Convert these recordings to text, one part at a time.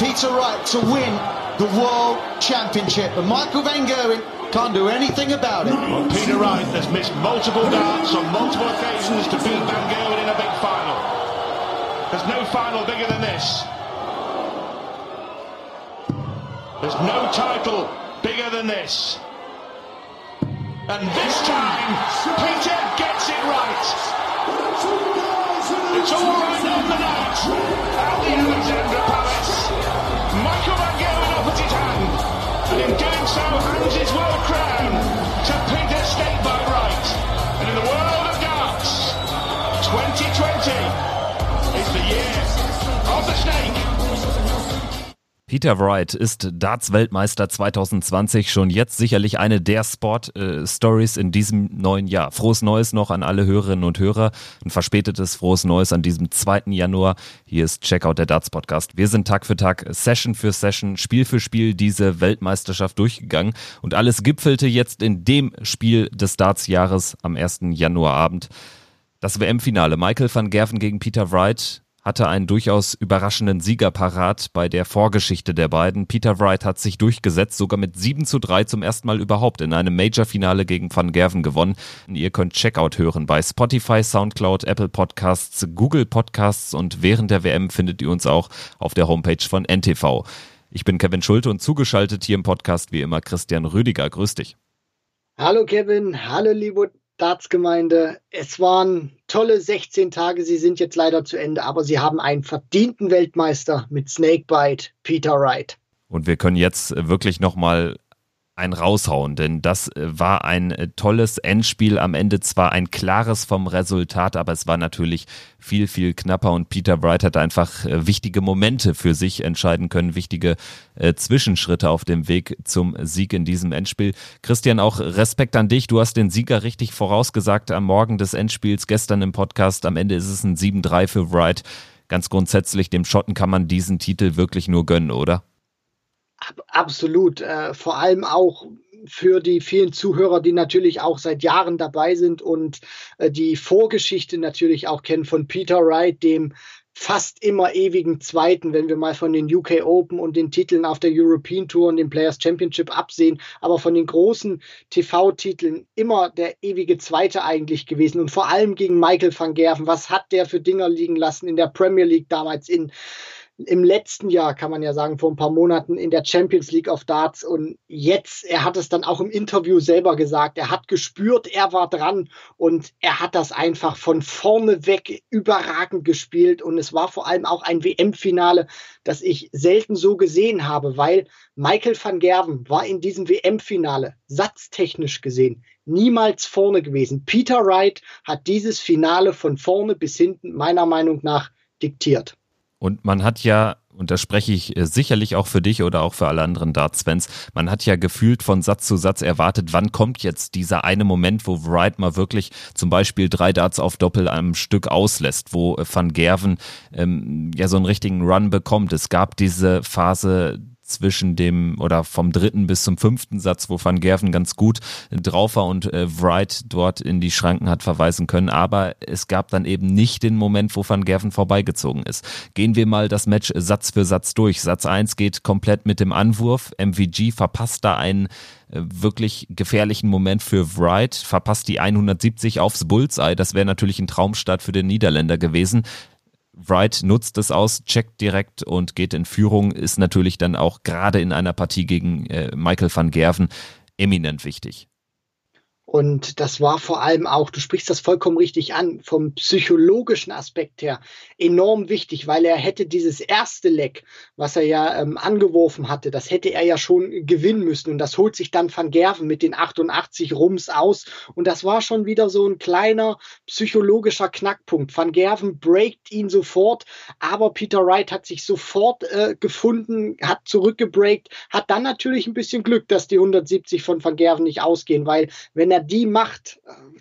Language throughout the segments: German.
Peter Wright to win the World Championship. And Michael Van Gerwen can't do anything about it. Peter Wright has missed multiple darts on multiple occasions to beat Van Gerwen in a big final. There's no final bigger than this. There's no title bigger than this. And this time, Peter gets it right. It's all right on the night at the Alexandra Palace. So, hands his world crown to Peter State by right. And in the world of darts, 2020 is the year of the snake. Peter Wright ist Darts-Weltmeister 2020, schon jetzt sicherlich eine der Sport-Stories in diesem neuen Jahr. Frohes Neues noch an alle Hörerinnen und Hörer. Ein verspätetes frohes Neues an diesem 2. Januar. Hier ist Checkout der Darts-Podcast. Wir sind Tag für Tag, Session für Session, Spiel für Spiel diese Weltmeisterschaft durchgegangen und alles gipfelte jetzt in dem Spiel des Darts-Jahres am 1. Januarabend. Das WM-Finale. Michael van Gerven gegen Peter Wright hatte einen durchaus überraschenden Sieger parat bei der Vorgeschichte der beiden. Peter Wright hat sich durchgesetzt, sogar mit 7 zu 3 zum ersten Mal überhaupt in einem Major-Finale gegen Van Gerven gewonnen. Ihr könnt Checkout hören bei Spotify, Soundcloud, Apple Podcasts, Google Podcasts und während der WM findet ihr uns auch auf der Homepage von NTV. Ich bin Kevin Schulte und zugeschaltet hier im Podcast wie immer Christian Rüdiger. Grüß dich. Hallo Kevin, hallo liebe Staatsgemeinde. Es waren tolle 16 Tage. Sie sind jetzt leider zu Ende, aber sie haben einen verdienten Weltmeister mit Snakebite, Peter Wright. Und wir können jetzt wirklich nochmal ein raushauen, denn das äh, war ein äh, tolles Endspiel. Am Ende zwar ein klares vom Resultat, aber es war natürlich viel, viel knapper und Peter Wright hat einfach äh, wichtige Momente für sich entscheiden können, wichtige äh, Zwischenschritte auf dem Weg zum Sieg in diesem Endspiel. Christian, auch Respekt an dich. Du hast den Sieger richtig vorausgesagt am Morgen des Endspiels, gestern im Podcast. Am Ende ist es ein 7-3 für Wright. Ganz grundsätzlich, dem Schotten kann man diesen Titel wirklich nur gönnen, oder? Absolut. Äh, vor allem auch für die vielen Zuhörer, die natürlich auch seit Jahren dabei sind und äh, die Vorgeschichte natürlich auch kennen von Peter Wright, dem fast immer ewigen Zweiten, wenn wir mal von den UK Open und den Titeln auf der European Tour und dem Players Championship absehen, aber von den großen TV-Titeln immer der ewige Zweite eigentlich gewesen und vor allem gegen Michael van Gerven. Was hat der für Dinger liegen lassen in der Premier League damals in im letzten Jahr, kann man ja sagen, vor ein paar Monaten in der Champions League of Darts und jetzt, er hat es dann auch im Interview selber gesagt, er hat gespürt, er war dran und er hat das einfach von vorne weg überragend gespielt und es war vor allem auch ein WM-Finale, das ich selten so gesehen habe, weil Michael van Gerven war in diesem WM-Finale satztechnisch gesehen niemals vorne gewesen. Peter Wright hat dieses Finale von vorne bis hinten meiner Meinung nach diktiert. Und man hat ja, und da spreche ich äh, sicherlich auch für dich oder auch für alle anderen Darts-Fans, man hat ja gefühlt von Satz zu Satz erwartet, wann kommt jetzt dieser eine Moment, wo Wright mal wirklich zum Beispiel drei Darts auf Doppel am Stück auslässt, wo äh, Van Gerven ähm, ja so einen richtigen Run bekommt. Es gab diese Phase zwischen dem oder vom dritten bis zum fünften Satz, wo Van Gerven ganz gut drauf war und äh, Wright dort in die Schranken hat verweisen können. Aber es gab dann eben nicht den Moment, wo Van Gerven vorbeigezogen ist. Gehen wir mal das Match Satz für Satz durch. Satz eins geht komplett mit dem Anwurf. MVG verpasst da einen äh, wirklich gefährlichen Moment für Wright, verpasst die 170 aufs Bullseye. Das wäre natürlich ein Traumstart für den Niederländer gewesen. Wright nutzt es aus, checkt direkt und geht in Führung, ist natürlich dann auch gerade in einer Partie gegen äh, Michael van Gerven eminent wichtig. Und das war vor allem auch, du sprichst das vollkommen richtig an, vom psychologischen Aspekt her enorm wichtig, weil er hätte dieses erste Leck, was er ja ähm, angeworfen hatte, das hätte er ja schon gewinnen müssen. Und das holt sich dann Van Gerven mit den 88 Rums aus. Und das war schon wieder so ein kleiner psychologischer Knackpunkt. Van Gerven breakt ihn sofort, aber Peter Wright hat sich sofort äh, gefunden, hat zurückgebreakt, hat dann natürlich ein bisschen Glück, dass die 170 von Van Gerven nicht ausgehen, weil wenn er die macht,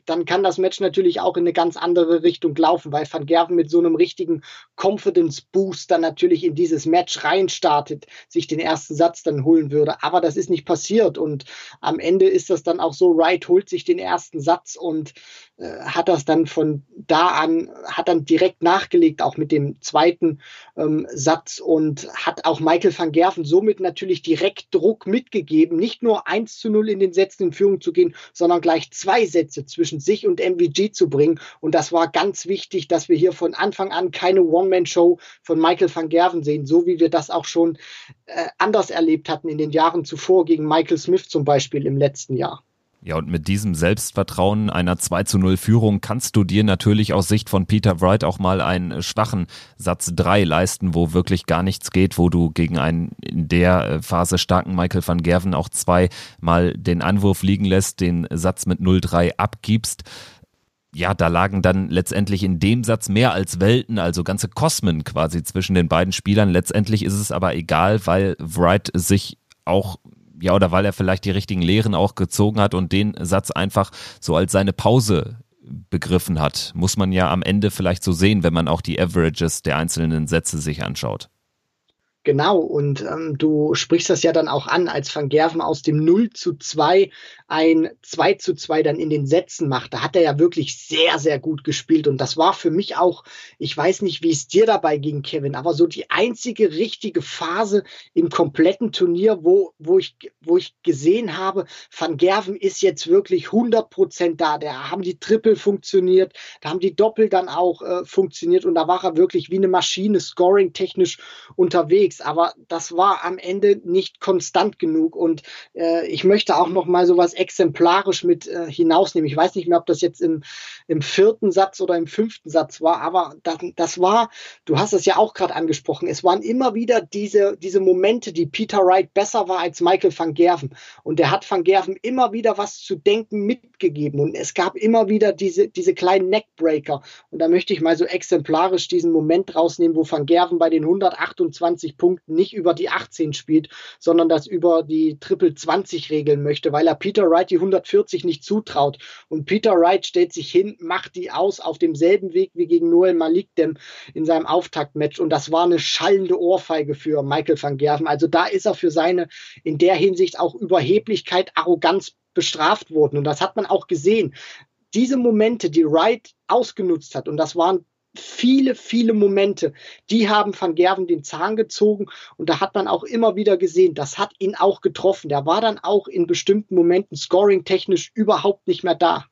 dann kann das Match natürlich auch in eine ganz andere Richtung laufen, weil Van Gerven mit so einem richtigen Confidence Boost dann natürlich in dieses Match reinstartet, sich den ersten Satz dann holen würde. Aber das ist nicht passiert und am Ende ist das dann auch so, Wright holt sich den ersten Satz und äh, hat das dann von da an, hat dann direkt nachgelegt, auch mit dem zweiten ähm, Satz und hat auch Michael van Gerven somit natürlich direkt Druck mitgegeben, nicht nur 1 zu 0 in den Sätzen in Führung zu gehen, sondern gleich zwei Sätze zwischen sich und MVG zu bringen. Und das war ganz wichtig, dass wir hier von Anfang an keine One-Man-Show von Michael van Gerven sehen, so wie wir das auch schon äh, anders erlebt hatten in den Jahren zuvor gegen Michael Smith zum Beispiel im letzten Jahr. Ja, und mit diesem Selbstvertrauen einer 2 zu 0 Führung kannst du dir natürlich aus Sicht von Peter Wright auch mal einen schwachen Satz 3 leisten, wo wirklich gar nichts geht, wo du gegen einen in der äh, Phase starken Michael van Gerven auch zweimal den Anwurf liegen lässt, den Satz mit 0-3 abgibst ja, da lagen dann letztendlich in dem Satz mehr als Welten, also ganze Kosmen quasi zwischen den beiden Spielern. Letztendlich ist es aber egal, weil Wright sich auch ja, oder weil er vielleicht die richtigen Lehren auch gezogen hat und den Satz einfach so als seine Pause begriffen hat. Muss man ja am Ende vielleicht so sehen, wenn man auch die Averages der einzelnen Sätze sich anschaut. Genau, und ähm, du sprichst das ja dann auch an, als Van Gerven aus dem 0 zu 2 ein 2 zu 2 dann in den Sätzen macht. Da hat er ja wirklich sehr, sehr gut gespielt. Und das war für mich auch, ich weiß nicht, wie es dir dabei ging, Kevin, aber so die einzige richtige Phase im kompletten Turnier, wo, wo, ich, wo ich gesehen habe, Van Gerven ist jetzt wirklich 100 Prozent da. Da haben die Triple funktioniert, da haben die Doppel dann auch äh, funktioniert und da war er wirklich wie eine Maschine, scoring-technisch unterwegs unterwegs, aber das war am Ende nicht konstant genug und äh, ich möchte auch noch mal sowas exemplarisch mit äh, hinausnehmen. Ich weiß nicht mehr, ob das jetzt im, im vierten Satz oder im fünften Satz war, aber das, das war, du hast es ja auch gerade angesprochen, es waren immer wieder diese, diese Momente, die Peter Wright besser war als Michael van Gerven. Und der hat van Gerven immer wieder was zu denken mitgegeben. Und es gab immer wieder diese, diese kleinen Neckbreaker. Und da möchte ich mal so exemplarisch diesen Moment rausnehmen, wo van Gerven bei den 128 Punkten nicht über die 18 spielt, sondern das über die Triple 20 regeln möchte, weil er Peter Wright die 140 nicht zutraut. Und Peter Wright stellt sich hin, macht die aus auf demselben Weg wie gegen Noel Malikdem in seinem Auftaktmatch. Und das war eine schallende Ohrfeige für Michael van Gerven. Also da ist er für seine in der Hinsicht auch Überheblichkeit, Arroganz bestraft worden. Und das hat man auch gesehen. Diese Momente, die Wright ausgenutzt hat, und das waren viele, viele Momente, die haben Van Gerven den Zahn gezogen und da hat man auch immer wieder gesehen, das hat ihn auch getroffen. Der war dann auch in bestimmten Momenten scoring-technisch überhaupt nicht mehr da.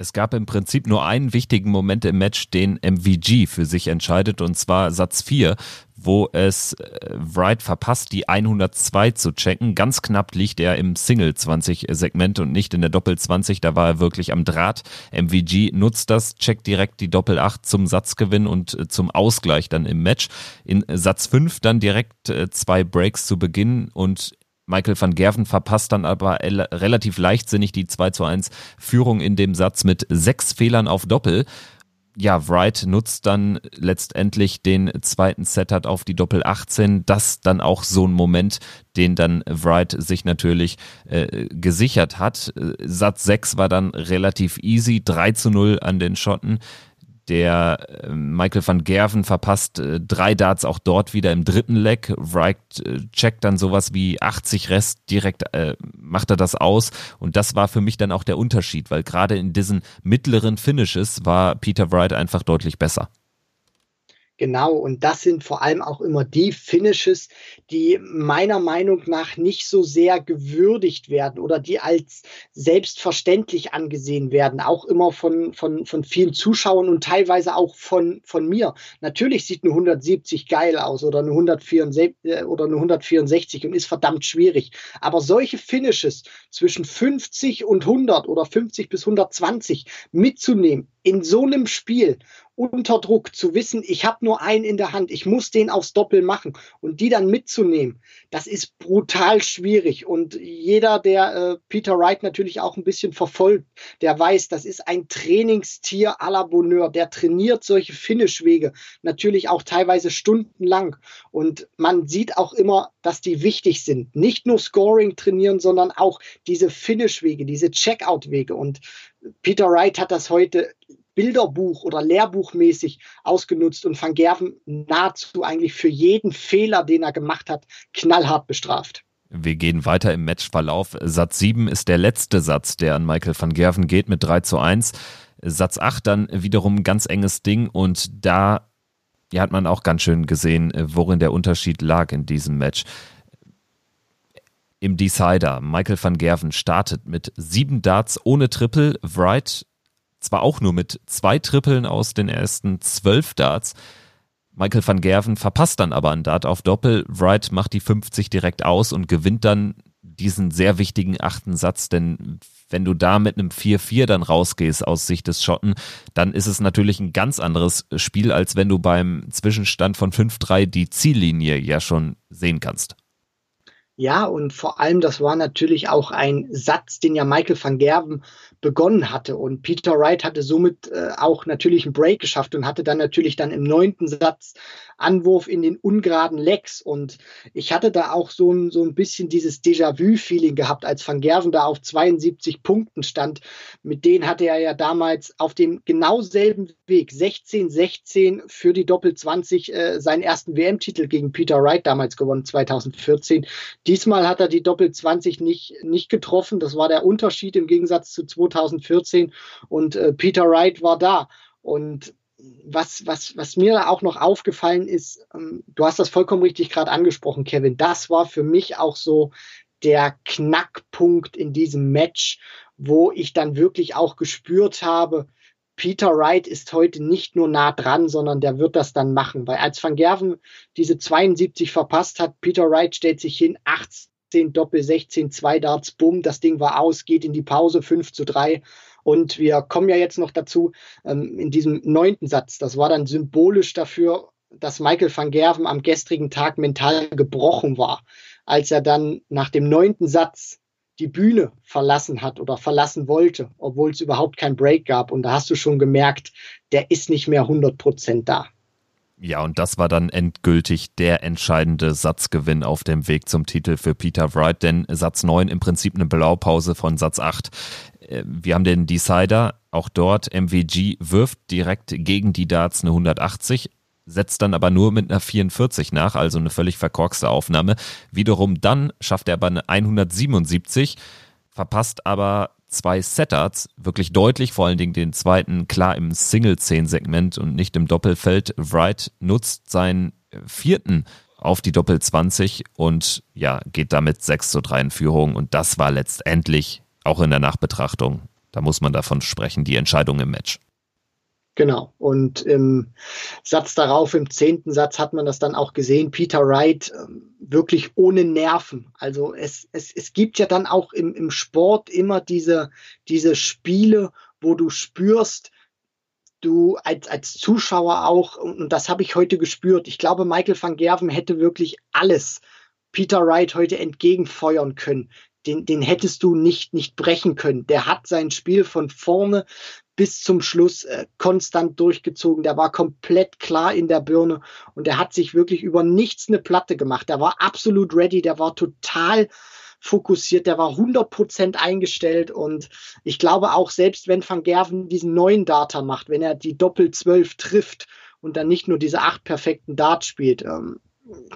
Es gab im Prinzip nur einen wichtigen Moment im Match, den MVG für sich entscheidet, und zwar Satz 4, wo es äh, Wright verpasst, die 102 zu checken. Ganz knapp liegt er im Single 20 Segment und nicht in der Doppel 20. Da war er wirklich am Draht. MVG nutzt das, checkt direkt die Doppel 8 zum Satzgewinn und äh, zum Ausgleich dann im Match. In Satz 5 dann direkt äh, zwei Breaks zu Beginn und Michael van Gerven verpasst dann aber relativ leichtsinnig die 2 zu 1 Führung in dem Satz mit sechs Fehlern auf Doppel. Ja, Wright nutzt dann letztendlich den zweiten Setup auf die Doppel 18. Das dann auch so ein Moment, den dann Wright sich natürlich äh, gesichert hat. Satz 6 war dann relativ easy, 3 zu 0 an den Schotten. Der äh, Michael van Gerven verpasst äh, drei Darts auch dort wieder im dritten Leg. Wright äh, checkt dann sowas wie 80 Rest, direkt äh, macht er das aus. Und das war für mich dann auch der Unterschied, weil gerade in diesen mittleren Finishes war Peter Wright einfach deutlich besser. Genau, und das sind vor allem auch immer die Finishes, die meiner Meinung nach nicht so sehr gewürdigt werden oder die als selbstverständlich angesehen werden, auch immer von, von, von vielen Zuschauern und teilweise auch von, von mir. Natürlich sieht eine 170 geil aus oder eine 164, äh, oder eine 164 und ist verdammt schwierig. Aber solche Finishes zwischen 50 und 100 oder 50 bis 120 mitzunehmen in so einem Spiel unter Druck zu wissen, ich habe nur einen in der Hand, ich muss den aufs Doppel machen und die dann mitzunehmen, das ist brutal schwierig. Und jeder, der äh, Peter Wright natürlich auch ein bisschen verfolgt, der weiß, das ist ein Trainingstier à la Bonheur. Der trainiert solche Finishwege natürlich auch teilweise stundenlang. Und man sieht auch immer, dass die wichtig sind. Nicht nur Scoring trainieren, sondern auch diese Finishwege, diese Checkout-Wege. Und Peter Wright hat das heute Bilderbuch oder Lehrbuchmäßig ausgenutzt und Van Gerven nahezu eigentlich für jeden Fehler, den er gemacht hat, knallhart bestraft. Wir gehen weiter im Matchverlauf. Satz 7 ist der letzte Satz, der an Michael van Gerven geht mit 3 zu 1. Satz 8 dann wiederum ein ganz enges Ding und da ja, hat man auch ganz schön gesehen, worin der Unterschied lag in diesem Match. Im Decider, Michael van Gerven startet mit sieben Darts ohne Triple, Wright zwar auch nur mit zwei Trippeln aus den ersten zwölf Darts. Michael van Gerven verpasst dann aber einen Dart auf Doppel. Wright macht die 50 direkt aus und gewinnt dann diesen sehr wichtigen achten Satz, denn wenn du da mit einem 4-4 dann rausgehst aus Sicht des Schotten, dann ist es natürlich ein ganz anderes Spiel, als wenn du beim Zwischenstand von 5-3 die Ziellinie ja schon sehen kannst. Ja, und vor allem, das war natürlich auch ein Satz, den ja Michael van Gerven begonnen hatte. Und Peter Wright hatte somit äh, auch natürlich einen Break geschafft und hatte dann natürlich dann im neunten Satz Anwurf in den ungeraden Lecks. Und ich hatte da auch so ein, so ein bisschen dieses Déjà-vu-Feeling gehabt, als Van Gerven da auf 72 Punkten stand. Mit denen hatte er ja damals auf dem genau selben Weg, 16-16 für die Doppel-20, äh, seinen ersten WM-Titel gegen Peter Wright damals gewonnen, 2014. Diesmal hat er die Doppel-20 nicht, nicht getroffen. Das war der Unterschied im Gegensatz zu 2014. 2014 und äh, Peter Wright war da. Und was, was, was mir auch noch aufgefallen ist, ähm, du hast das vollkommen richtig gerade angesprochen, Kevin, das war für mich auch so der Knackpunkt in diesem Match, wo ich dann wirklich auch gespürt habe, Peter Wright ist heute nicht nur nah dran, sondern der wird das dann machen. Weil als Van Gerven diese 72 verpasst hat, Peter Wright stellt sich hin, 18 16 Doppel, 16, 2 Darts, bumm, das Ding war aus, geht in die Pause 5 zu 3. Und wir kommen ja jetzt noch dazu, ähm, in diesem neunten Satz, das war dann symbolisch dafür, dass Michael van Gerven am gestrigen Tag mental gebrochen war, als er dann nach dem neunten Satz die Bühne verlassen hat oder verlassen wollte, obwohl es überhaupt kein Break gab. Und da hast du schon gemerkt, der ist nicht mehr 100 Prozent da. Ja, und das war dann endgültig der entscheidende Satzgewinn auf dem Weg zum Titel für Peter Wright, denn Satz 9 im Prinzip eine Blaupause von Satz 8. Äh, wir haben den Decider, auch dort MVG wirft direkt gegen die Darts eine 180, setzt dann aber nur mit einer 44 nach, also eine völlig verkorkste Aufnahme. Wiederum dann schafft er aber eine 177, verpasst aber zwei Setups wirklich deutlich, vor allen Dingen den zweiten klar im Single-10-Segment und nicht im Doppelfeld. Wright nutzt seinen vierten auf die Doppel 20 und ja, geht damit 6 zu 3 in Führung und das war letztendlich auch in der Nachbetrachtung, da muss man davon sprechen, die Entscheidung im Match. Genau. Und im Satz darauf, im zehnten Satz, hat man das dann auch gesehen. Peter Wright ähm, wirklich ohne Nerven. Also es, es, es gibt ja dann auch im, im Sport immer diese, diese Spiele, wo du spürst, du als, als Zuschauer auch, und das habe ich heute gespürt, ich glaube, Michael van Gerven hätte wirklich alles Peter Wright heute entgegenfeuern können. Den, den hättest du nicht, nicht brechen können. Der hat sein Spiel von vorne bis zum Schluss äh, konstant durchgezogen. Der war komplett klar in der Birne und der hat sich wirklich über nichts eine Platte gemacht. Der war absolut ready, der war total fokussiert, der war 100% eingestellt und ich glaube auch, selbst wenn Van Gerven diesen neuen Data macht, wenn er die Doppel 12 trifft und dann nicht nur diese acht perfekten Darts spielt, ähm,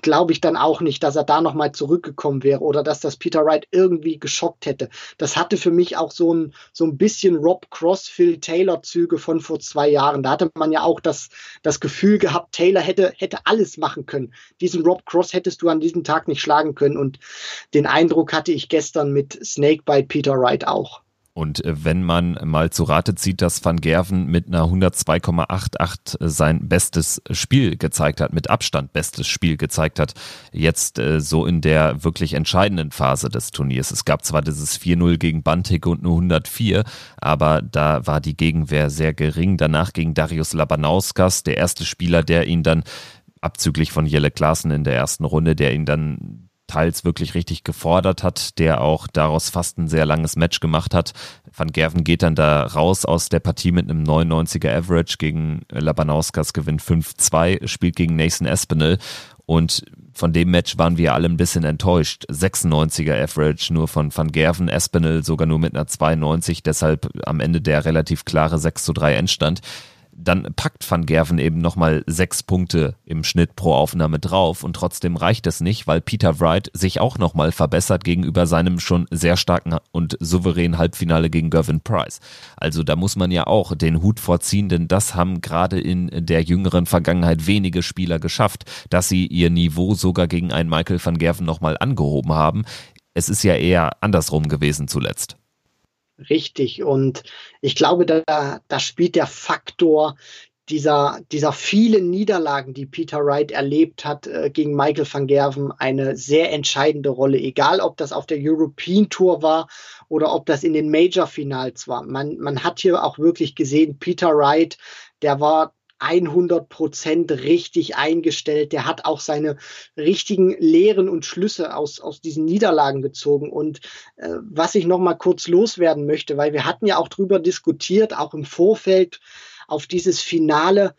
glaube ich dann auch nicht, dass er da nochmal zurückgekommen wäre oder dass das Peter Wright irgendwie geschockt hätte. Das hatte für mich auch so ein, so ein bisschen Rob Cross, Phil Taylor Züge von vor zwei Jahren. Da hatte man ja auch das, das Gefühl gehabt, Taylor hätte, hätte alles machen können. Diesen Rob Cross hättest du an diesem Tag nicht schlagen können und den Eindruck hatte ich gestern mit Snake bei Peter Wright auch. Und äh, wenn man mal zu Rate zieht, dass Van Gerven mit einer 102,88 sein bestes Spiel gezeigt hat, mit Abstand bestes Spiel gezeigt hat, jetzt äh, so in der wirklich entscheidenden Phase des Turniers. Es gab zwar dieses 4-0 gegen Bantik und nur 104, aber da war die Gegenwehr sehr gering. Danach gegen Darius Labanauskas, der erste Spieler, der ihn dann abzüglich von Jelle Klaassen in der ersten Runde, der ihn dann teils wirklich richtig gefordert hat, der auch daraus fast ein sehr langes Match gemacht hat. Van Gerven geht dann da raus aus der Partie mit einem 99er Average gegen Labanauskas, gewinnt 5-2, spielt gegen Nathan Espinel und von dem Match waren wir alle ein bisschen enttäuscht. 96er Average nur von Van Gerven, Espinel sogar nur mit einer 92, deshalb am Ende der relativ klare 6 zu 3 Endstand dann packt Van Gerven eben nochmal sechs Punkte im Schnitt pro Aufnahme drauf und trotzdem reicht es nicht, weil Peter Wright sich auch nochmal verbessert gegenüber seinem schon sehr starken und souveränen Halbfinale gegen Gervin Price. Also da muss man ja auch den Hut vorziehen, denn das haben gerade in der jüngeren Vergangenheit wenige Spieler geschafft, dass sie ihr Niveau sogar gegen einen Michael van Gerven nochmal angehoben haben. Es ist ja eher andersrum gewesen zuletzt. Richtig. Und ich glaube, da, da spielt der Faktor dieser, dieser vielen Niederlagen, die Peter Wright erlebt hat äh, gegen Michael van Gerven, eine sehr entscheidende Rolle. Egal, ob das auf der European Tour war oder ob das in den Major Finals war. Man, man hat hier auch wirklich gesehen, Peter Wright, der war 100 Prozent richtig eingestellt. Der hat auch seine richtigen Lehren und Schlüsse aus, aus diesen Niederlagen gezogen. Und äh, was ich noch mal kurz loswerden möchte, weil wir hatten ja auch drüber diskutiert, auch im Vorfeld auf dieses Finale,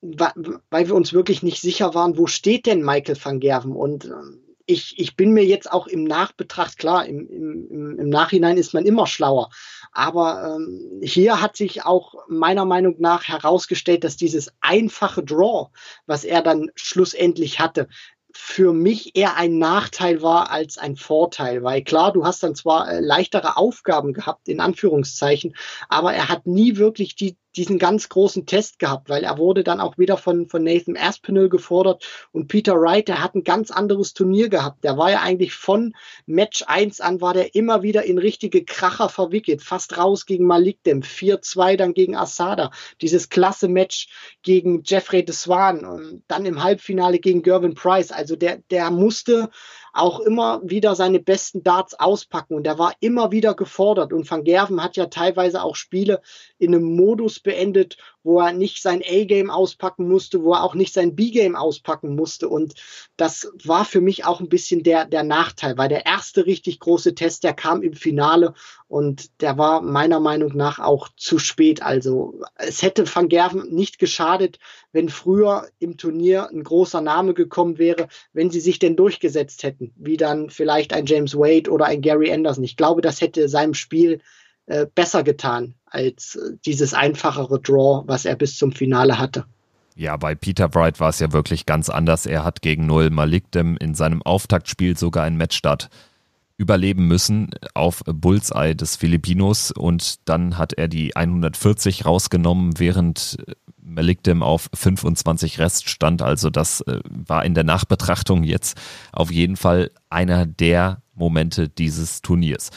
weil wir uns wirklich nicht sicher waren, wo steht denn Michael van Gerven? Und ähm, ich, ich bin mir jetzt auch im Nachbetracht, klar, im, im, im Nachhinein ist man immer schlauer. Aber ähm, hier hat sich auch meiner Meinung nach herausgestellt, dass dieses einfache Draw, was er dann schlussendlich hatte, für mich eher ein Nachteil war als ein Vorteil, weil klar, du hast dann zwar äh, leichtere Aufgaben gehabt, in Anführungszeichen, aber er hat nie wirklich die, diesen ganz großen Test gehabt, weil er wurde dann auch wieder von, von Nathan Aspinall gefordert und Peter Wright, der hat ein ganz anderes Turnier gehabt. Der war ja eigentlich von Match 1 an, war der immer wieder in richtige Kracher verwickelt, fast raus gegen Malik Dem, 4-2 dann gegen Asada, dieses klasse Match gegen Jeffrey de Swan und dann im Halbfinale gegen Gervin Price. Also der, der musste auch immer wieder seine besten Darts auspacken und er war immer wieder gefordert und Van Gerven hat ja teilweise auch Spiele in einem Modus beendet, wo er nicht sein A-Game auspacken musste, wo er auch nicht sein B-Game auspacken musste und das war für mich auch ein bisschen der, der Nachteil, weil der erste richtig große Test, der kam im Finale und der war meiner Meinung nach auch zu spät. Also es hätte Van Gerven nicht geschadet, wenn früher im Turnier ein großer Name gekommen wäre, wenn sie sich denn durchgesetzt hätten, wie dann vielleicht ein James Wade oder ein Gary Anderson. Ich glaube, das hätte seinem Spiel äh, besser getan als äh, dieses einfachere Draw, was er bis zum Finale hatte. Ja, bei Peter Wright war es ja wirklich ganz anders. Er hat gegen Null Malikdem in seinem Auftaktspiel sogar ein Matchstart überleben müssen auf Bullseye des Filipinos und dann hat er die 140 rausgenommen, während Malikdem auf 25 Rest stand. Also das äh, war in der Nachbetrachtung jetzt auf jeden Fall einer der Momente dieses Turniers.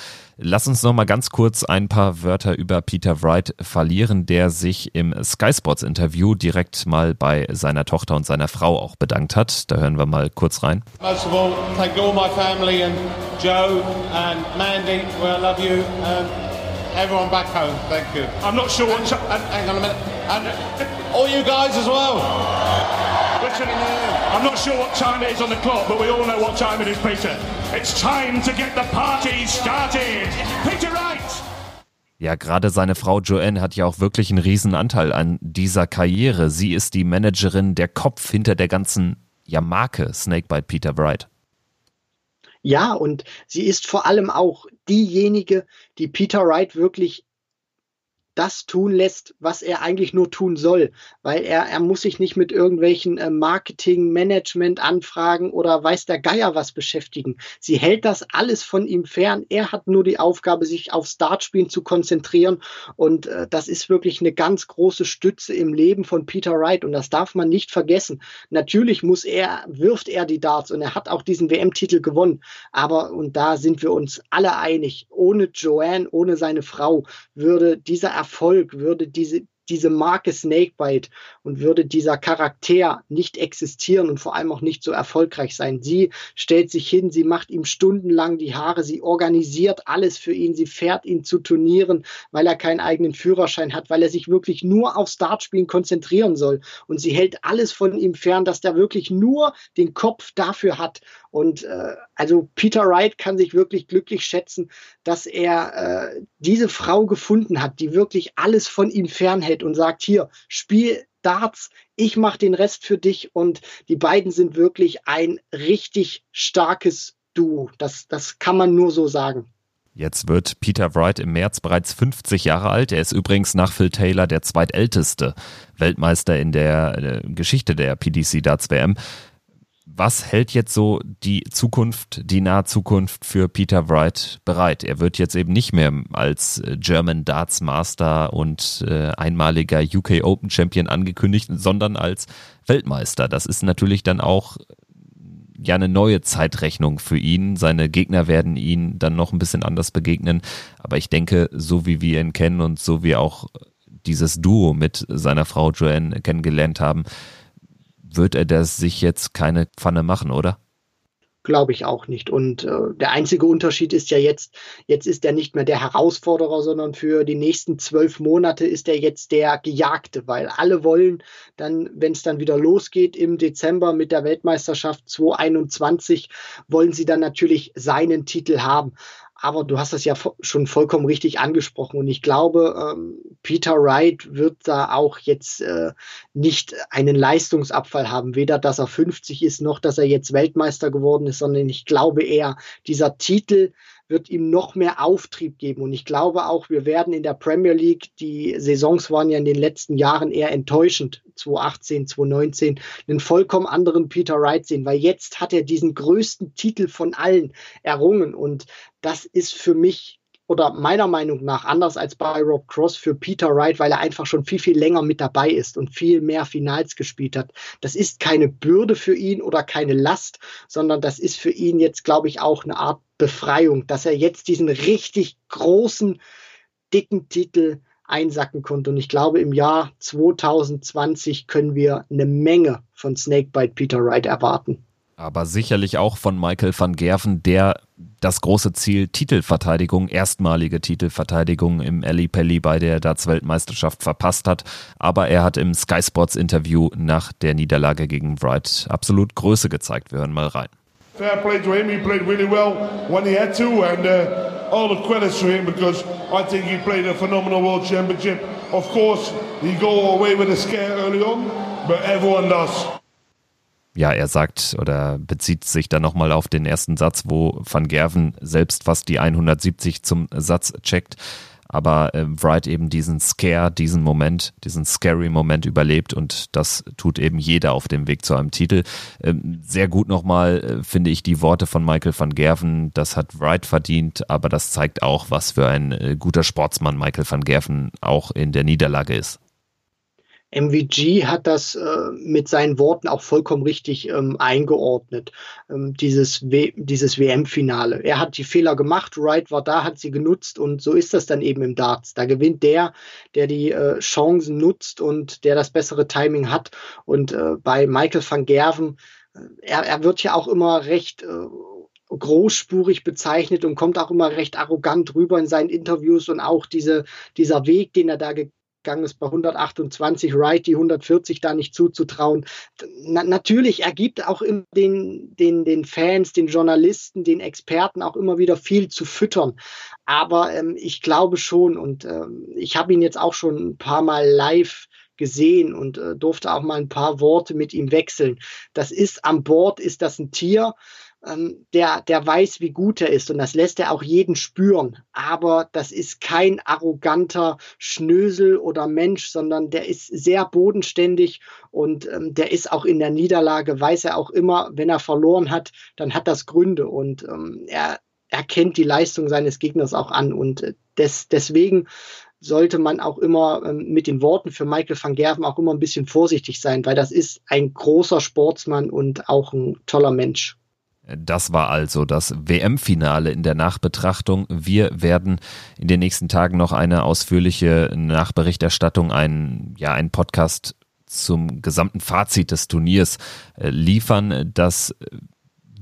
Lass uns noch mal ganz kurz ein paar Wörter über Peter Wright verlieren, der sich im Sky Sports Interview direkt mal bei seiner Tochter und seiner Frau auch bedankt hat. Da hören wir mal kurz rein. Most of all, thank all my family and Joe and Mandy, where I love you, and everyone back home. Thank you. I'm not sure what. And, hang on a minute. And all you guys as well. I'm not sure what time it is on the clock, but we all know what time it is, Peter. It's time to get the party started. Peter Wright. Ja, gerade seine Frau Joanne hat ja auch wirklich einen riesen Anteil an dieser Karriere. Sie ist die Managerin, der Kopf hinter der ganzen ja, Marke Snakebite Peter Wright. Ja, und sie ist vor allem auch diejenige, die Peter Wright wirklich das tun lässt, was er eigentlich nur tun soll, weil er, er muss sich nicht mit irgendwelchen äh, Marketing, Management Anfragen oder weiß der Geier was beschäftigen. Sie hält das alles von ihm fern. Er hat nur die Aufgabe, sich auf Startspielen zu konzentrieren und äh, das ist wirklich eine ganz große Stütze im Leben von Peter Wright und das darf man nicht vergessen. Natürlich muss er, wirft er die Darts und er hat auch diesen WM-Titel gewonnen, aber und da sind wir uns alle einig, ohne Joanne, ohne seine Frau würde dieser Erfolg, würde diese, diese Marke Snakebite und würde dieser Charakter nicht existieren und vor allem auch nicht so erfolgreich sein. Sie stellt sich hin, sie macht ihm stundenlang die Haare, sie organisiert alles für ihn, sie fährt ihn zu Turnieren, weil er keinen eigenen Führerschein hat, weil er sich wirklich nur auf Startspielen konzentrieren soll. Und sie hält alles von ihm fern, dass der wirklich nur den Kopf dafür hat. Und äh, also Peter Wright kann sich wirklich glücklich schätzen, dass er äh, diese Frau gefunden hat, die wirklich alles von ihm fernhält und sagt, hier, spiel Darts, ich mache den Rest für dich. Und die beiden sind wirklich ein richtig starkes Duo. Das, das kann man nur so sagen. Jetzt wird Peter Wright im März bereits 50 Jahre alt. Er ist übrigens nach Phil Taylor der zweitälteste Weltmeister in der Geschichte der PDC Darts WM was hält jetzt so die Zukunft, die nahe Zukunft für Peter Wright bereit? Er wird jetzt eben nicht mehr als äh, German Darts Master und äh, einmaliger UK Open Champion angekündigt, sondern als Weltmeister. Das ist natürlich dann auch äh, ja eine neue Zeitrechnung für ihn. Seine Gegner werden ihn dann noch ein bisschen anders begegnen. Aber ich denke, so wie wir ihn kennen und so wie auch dieses Duo mit seiner Frau Joanne kennengelernt haben, wird er das sich jetzt keine Pfanne machen, oder? Glaube ich auch nicht. Und äh, der einzige Unterschied ist ja jetzt, jetzt ist er nicht mehr der Herausforderer, sondern für die nächsten zwölf Monate ist er jetzt der Gejagte, weil alle wollen dann, wenn es dann wieder losgeht im Dezember mit der Weltmeisterschaft 2021, wollen sie dann natürlich seinen Titel haben. Aber du hast das ja schon vollkommen richtig angesprochen. Und ich glaube, ähm, Peter Wright wird da auch jetzt äh, nicht einen Leistungsabfall haben. Weder, dass er 50 ist, noch, dass er jetzt Weltmeister geworden ist, sondern ich glaube eher, dieser Titel wird ihm noch mehr Auftrieb geben. Und ich glaube auch, wir werden in der Premier League, die Saisons waren ja in den letzten Jahren eher enttäuschend, 2018, 2019, einen vollkommen anderen Peter Wright sehen, weil jetzt hat er diesen größten Titel von allen errungen. Und das ist für mich oder meiner Meinung nach anders als bei Rob Cross für Peter Wright, weil er einfach schon viel, viel länger mit dabei ist und viel mehr Finals gespielt hat. Das ist keine Bürde für ihn oder keine Last, sondern das ist für ihn jetzt, glaube ich, auch eine Art Befreiung, dass er jetzt diesen richtig großen, dicken Titel einsacken konnte. Und ich glaube, im Jahr 2020 können wir eine Menge von Snakebite Peter Wright erwarten aber sicherlich auch von Michael van Gerven, der das große Ziel Titelverteidigung, erstmalige Titelverteidigung im Ali Pelli bei der Darts-Weltmeisterschaft verpasst hat. Aber er hat im Sky Sports Interview nach der Niederlage gegen Wright absolut Größe gezeigt. Wir hören mal rein. Fair play to him. He played really well when he had to, and uh, all the credits to him because I think he played a phenomenal World Championship. Of course, he go away with a scare early on, but everyone does ja, er sagt oder bezieht sich dann nochmal auf den ersten Satz, wo Van Gerven selbst fast die 170 zum Satz checkt, aber äh, Wright eben diesen Scare, diesen Moment, diesen scary Moment überlebt und das tut eben jeder auf dem Weg zu einem Titel. Ähm, sehr gut nochmal äh, finde ich die Worte von Michael van Gerven, das hat Wright verdient, aber das zeigt auch, was für ein äh, guter Sportsmann Michael van Gerven auch in der Niederlage ist. MVG hat das äh, mit seinen Worten auch vollkommen richtig ähm, eingeordnet, ähm, dieses, dieses WM-Finale. Er hat die Fehler gemacht, Wright war da, hat sie genutzt und so ist das dann eben im Darts. Da gewinnt der, der die äh, Chancen nutzt und der das bessere Timing hat. Und äh, bei Michael van Gerven, äh, er, er wird ja auch immer recht äh, großspurig bezeichnet und kommt auch immer recht arrogant rüber in seinen Interviews und auch diese, dieser Weg, den er da gegangen ist bei 128, Wright die 140 da nicht zuzutrauen. Na, natürlich ergibt auch den, den, den Fans, den Journalisten, den Experten auch immer wieder viel zu füttern. Aber ähm, ich glaube schon und ähm, ich habe ihn jetzt auch schon ein paar Mal live gesehen und äh, durfte auch mal ein paar Worte mit ihm wechseln. Das ist am Bord, ist das ein Tier ähm, der, der weiß, wie gut er ist und das lässt er auch jeden spüren. Aber das ist kein arroganter Schnösel oder Mensch, sondern der ist sehr bodenständig und ähm, der ist auch in der Niederlage, weiß er auch immer, wenn er verloren hat, dann hat das Gründe und ähm, er, er kennt die Leistung seines Gegners auch an und äh, des, deswegen sollte man auch immer ähm, mit den Worten für Michael van Gerven auch immer ein bisschen vorsichtig sein, weil das ist ein großer Sportsmann und auch ein toller Mensch. Das war also das WM-Finale in der Nachbetrachtung. Wir werden in den nächsten Tagen noch eine ausführliche Nachberichterstattung, einen, ja, einen Podcast zum gesamten Fazit des Turniers äh, liefern. Das äh,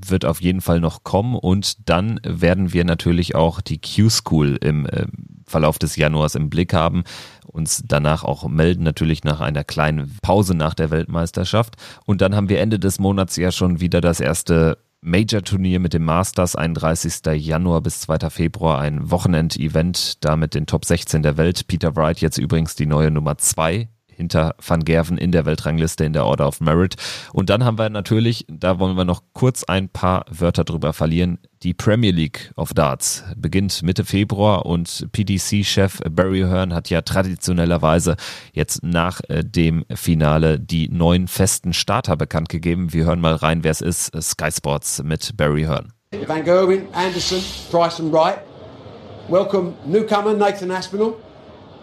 wird auf jeden Fall noch kommen und dann werden wir natürlich auch die Q-School im äh, Verlauf des Januars im Blick haben, uns danach auch melden, natürlich nach einer kleinen Pause nach der Weltmeisterschaft und dann haben wir Ende des Monats ja schon wieder das erste Major-Turnier mit dem Masters, 31. Januar bis 2. Februar, ein Wochenend-Event, da mit den Top 16 der Welt. Peter Wright jetzt übrigens die neue Nummer 2 hinter Van Gerven in der Weltrangliste in der Order of Merit. Und dann haben wir natürlich, da wollen wir noch kurz ein paar Wörter drüber verlieren, die Premier League of Darts beginnt Mitte Februar und PDC-Chef Barry Hearn hat ja traditionellerweise jetzt nach äh, dem Finale die neuen festen Starter bekannt gegeben. Wir hören mal rein, wer es ist. Sky Sports mit Barry Hearn. Van Gerwen, Anderson, Price and Wright. Welcome newcomer Nathan Aspinall.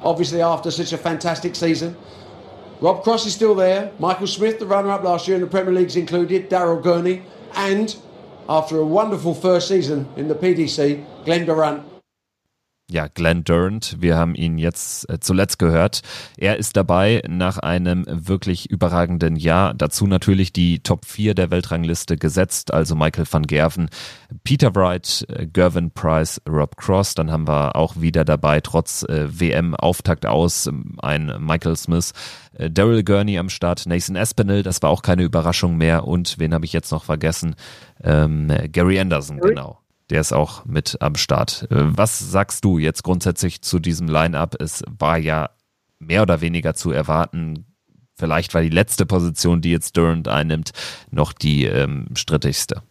Obviously after such a fantastic season. Rob Cross is still there. Michael Smith, the runner-up last year in the Premier League's included. Daryl Gurney. And after a wonderful first season in the PDC, Glenn Durant ja, Glenn Durant. Wir haben ihn jetzt äh, zuletzt gehört. Er ist dabei nach einem wirklich überragenden Jahr. Dazu natürlich die Top 4 der Weltrangliste gesetzt, also Michael van Gerven, Peter Wright, äh, Gervin Price, Rob Cross. Dann haben wir auch wieder dabei, trotz äh, WM-Auftakt aus, ähm, ein Michael Smith, Daryl Gurney am Start, Nathan Espinel, das war auch keine Überraschung mehr. Und wen habe ich jetzt noch vergessen? Ähm, Gary Anderson, genau der ist auch mit am Start. Äh, was sagst du jetzt grundsätzlich zu diesem Line-up? Es war ja mehr oder weniger zu erwarten. Vielleicht war die letzte Position, die jetzt Durant einnimmt, noch die ähm, strittigste.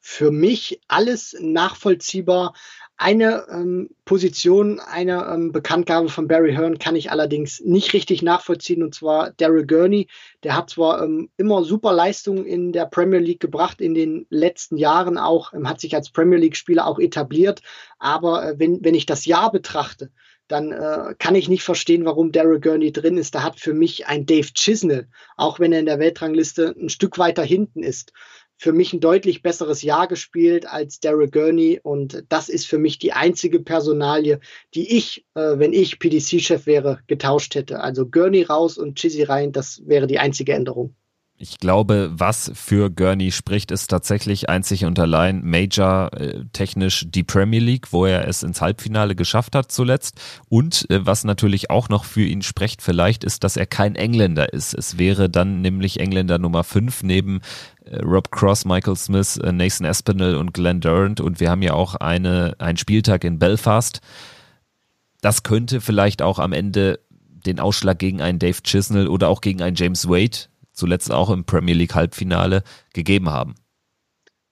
Für mich alles nachvollziehbar. Eine ähm, Position, eine ähm, Bekanntgabe von Barry Hearn kann ich allerdings nicht richtig nachvollziehen, und zwar Daryl Gurney. Der hat zwar ähm, immer super Leistungen in der Premier League gebracht, in den letzten Jahren auch, ähm, hat sich als Premier League-Spieler auch etabliert, aber äh, wenn, wenn ich das Jahr betrachte, dann äh, kann ich nicht verstehen, warum Daryl Gurney drin ist. Da hat für mich ein Dave Chisnell, auch wenn er in der Weltrangliste ein Stück weiter hinten ist, für mich ein deutlich besseres Jahr gespielt als Daryl Gurney und das ist für mich die einzige Personalie, die ich, äh, wenn ich PDC-Chef wäre, getauscht hätte. Also Gurney raus und Chizzy rein, das wäre die einzige Änderung. Ich glaube, was für Gurney spricht, ist tatsächlich einzig und allein Major äh, technisch die Premier League, wo er es ins Halbfinale geschafft hat zuletzt. Und äh, was natürlich auch noch für ihn spricht, vielleicht ist, dass er kein Engländer ist. Es wäre dann nämlich Engländer Nummer 5 neben äh, Rob Cross, Michael Smith, äh, Nathan Espinel und Glenn Durant. Und wir haben ja auch eine, einen Spieltag in Belfast. Das könnte vielleicht auch am Ende den Ausschlag gegen einen Dave Chisnell oder auch gegen einen James Wade zuletzt auch im Premier League Halbfinale gegeben haben.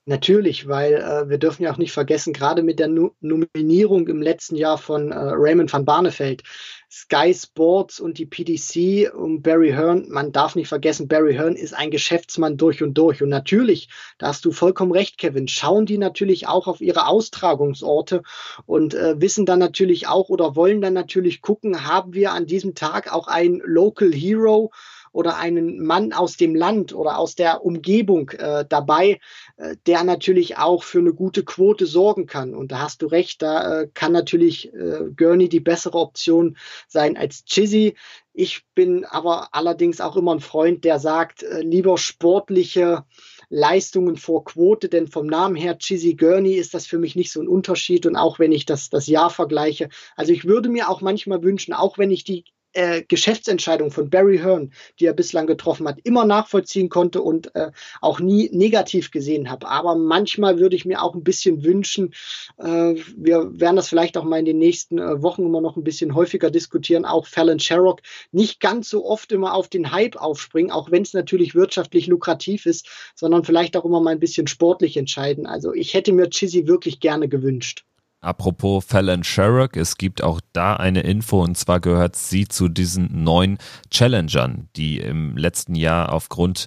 Natürlich, weil äh, wir dürfen ja auch nicht vergessen, gerade mit der no Nominierung im letzten Jahr von äh, Raymond van Barneveld, Sky Sports und die PDC und Barry Hearn, man darf nicht vergessen, Barry Hearn ist ein Geschäftsmann durch und durch. Und natürlich, da hast du vollkommen recht, Kevin, schauen die natürlich auch auf ihre Austragungsorte und äh, wissen dann natürlich auch oder wollen dann natürlich gucken, haben wir an diesem Tag auch einen Local Hero, oder einen Mann aus dem Land oder aus der Umgebung äh, dabei, äh, der natürlich auch für eine gute Quote sorgen kann. Und da hast du recht, da äh, kann natürlich äh, Gurney die bessere Option sein als Chizzy. Ich bin aber allerdings auch immer ein Freund, der sagt, äh, lieber sportliche Leistungen vor Quote, denn vom Namen her Chizzy Gurney ist das für mich nicht so ein Unterschied und auch wenn ich das, das Jahr vergleiche. Also ich würde mir auch manchmal wünschen, auch wenn ich die äh, Geschäftsentscheidung von Barry Hearn, die er bislang getroffen hat, immer nachvollziehen konnte und äh, auch nie negativ gesehen habe. Aber manchmal würde ich mir auch ein bisschen wünschen, äh, wir werden das vielleicht auch mal in den nächsten äh, Wochen immer noch ein bisschen häufiger diskutieren, auch Fallon Sherrock nicht ganz so oft immer auf den Hype aufspringen, auch wenn es natürlich wirtschaftlich lukrativ ist, sondern vielleicht auch immer mal ein bisschen sportlich entscheiden. Also ich hätte mir Chizzy wirklich gerne gewünscht. Apropos Fallon Sherrock, es gibt auch da eine Info und zwar gehört sie zu diesen neun Challengern, die im letzten Jahr aufgrund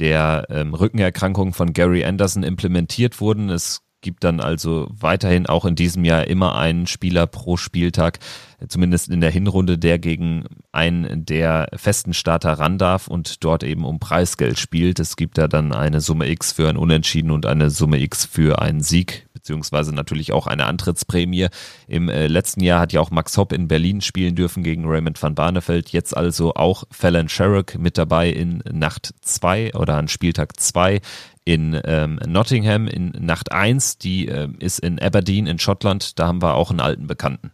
der ähm, Rückenerkrankung von Gary Anderson implementiert wurden. Es gibt dann also weiterhin auch in diesem Jahr immer einen Spieler pro Spieltag, zumindest in der Hinrunde, der gegen einen der festen Starter ran darf und dort eben um Preisgeld spielt. Es gibt da dann eine Summe X für ein Unentschieden und eine Summe X für einen Sieg beziehungsweise natürlich auch eine Antrittsprämie. Im äh, letzten Jahr hat ja auch Max Hopp in Berlin spielen dürfen gegen Raymond van Barneveld. Jetzt also auch Fallon Sherrock mit dabei in Nacht 2 oder an Spieltag 2 in ähm, Nottingham in Nacht 1. Die äh, ist in Aberdeen in Schottland. Da haben wir auch einen alten Bekannten.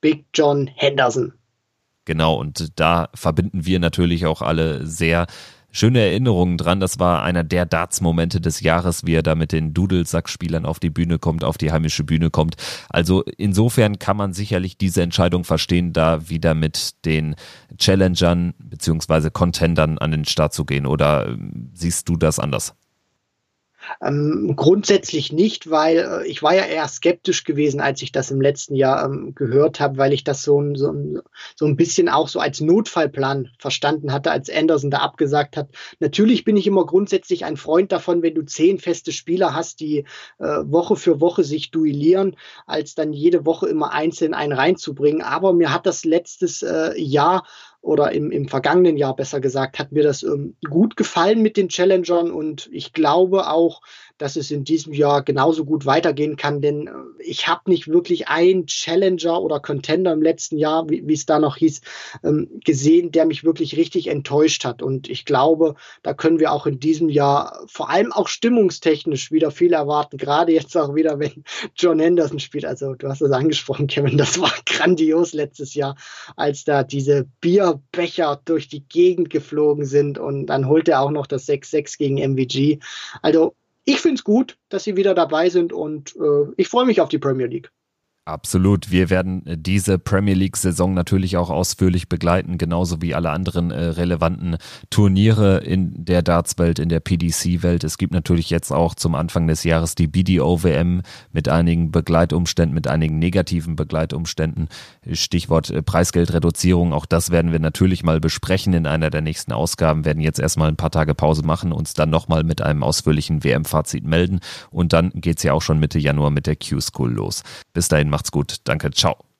Big John Henderson. Genau, und da verbinden wir natürlich auch alle sehr schöne Erinnerungen dran. Das war einer der Darts-Momente des Jahres, wie er da mit den Dudelsack-Spielern auf die Bühne kommt, auf die heimische Bühne kommt. Also insofern kann man sicherlich diese Entscheidung verstehen, da wieder mit den Challengern beziehungsweise Contendern an den Start zu gehen. Oder ähm, siehst du das anders? Ähm, grundsätzlich nicht, weil äh, ich war ja eher skeptisch gewesen, als ich das im letzten Jahr ähm, gehört habe, weil ich das so ein, so, ein, so ein bisschen auch so als Notfallplan verstanden hatte, als Anderson da abgesagt hat. Natürlich bin ich immer grundsätzlich ein Freund davon, wenn du zehn feste Spieler hast, die äh, Woche für Woche sich duellieren, als dann jede Woche immer einzeln einen reinzubringen. Aber mir hat das letztes äh, Jahr oder im, im vergangenen Jahr besser gesagt, hat mir das ähm, gut gefallen mit den Challengern und ich glaube auch, dass es in diesem Jahr genauso gut weitergehen kann, denn äh, ich habe nicht wirklich einen Challenger oder Contender im letzten Jahr, wie es da noch hieß, ähm, gesehen, der mich wirklich richtig enttäuscht hat. Und ich glaube, da können wir auch in diesem Jahr vor allem auch stimmungstechnisch wieder viel erwarten, gerade jetzt auch wieder, wenn John Henderson spielt. Also du hast es angesprochen, Kevin, das war grandios letztes Jahr, als da diese Bierbecher durch die Gegend geflogen sind und dann holt er auch noch das 6-6 gegen MVG. Also ich finde es gut, dass sie wieder dabei sind und äh, ich freue mich auf die Premier League. Absolut. Wir werden diese Premier League-Saison natürlich auch ausführlich begleiten, genauso wie alle anderen äh, relevanten Turniere in der Darts-Welt, in der PDC-Welt. Es gibt natürlich jetzt auch zum Anfang des Jahres die BDO-WM mit einigen Begleitumständen, mit einigen negativen Begleitumständen. Stichwort äh, Preisgeldreduzierung. Auch das werden wir natürlich mal besprechen in einer der nächsten Ausgaben. Werden jetzt erstmal ein paar Tage Pause machen, uns dann nochmal mit einem ausführlichen WM-Fazit melden. Und dann geht's ja auch schon Mitte Januar mit der Q-School los. Bis dahin macht's gut. Danke. Ciao.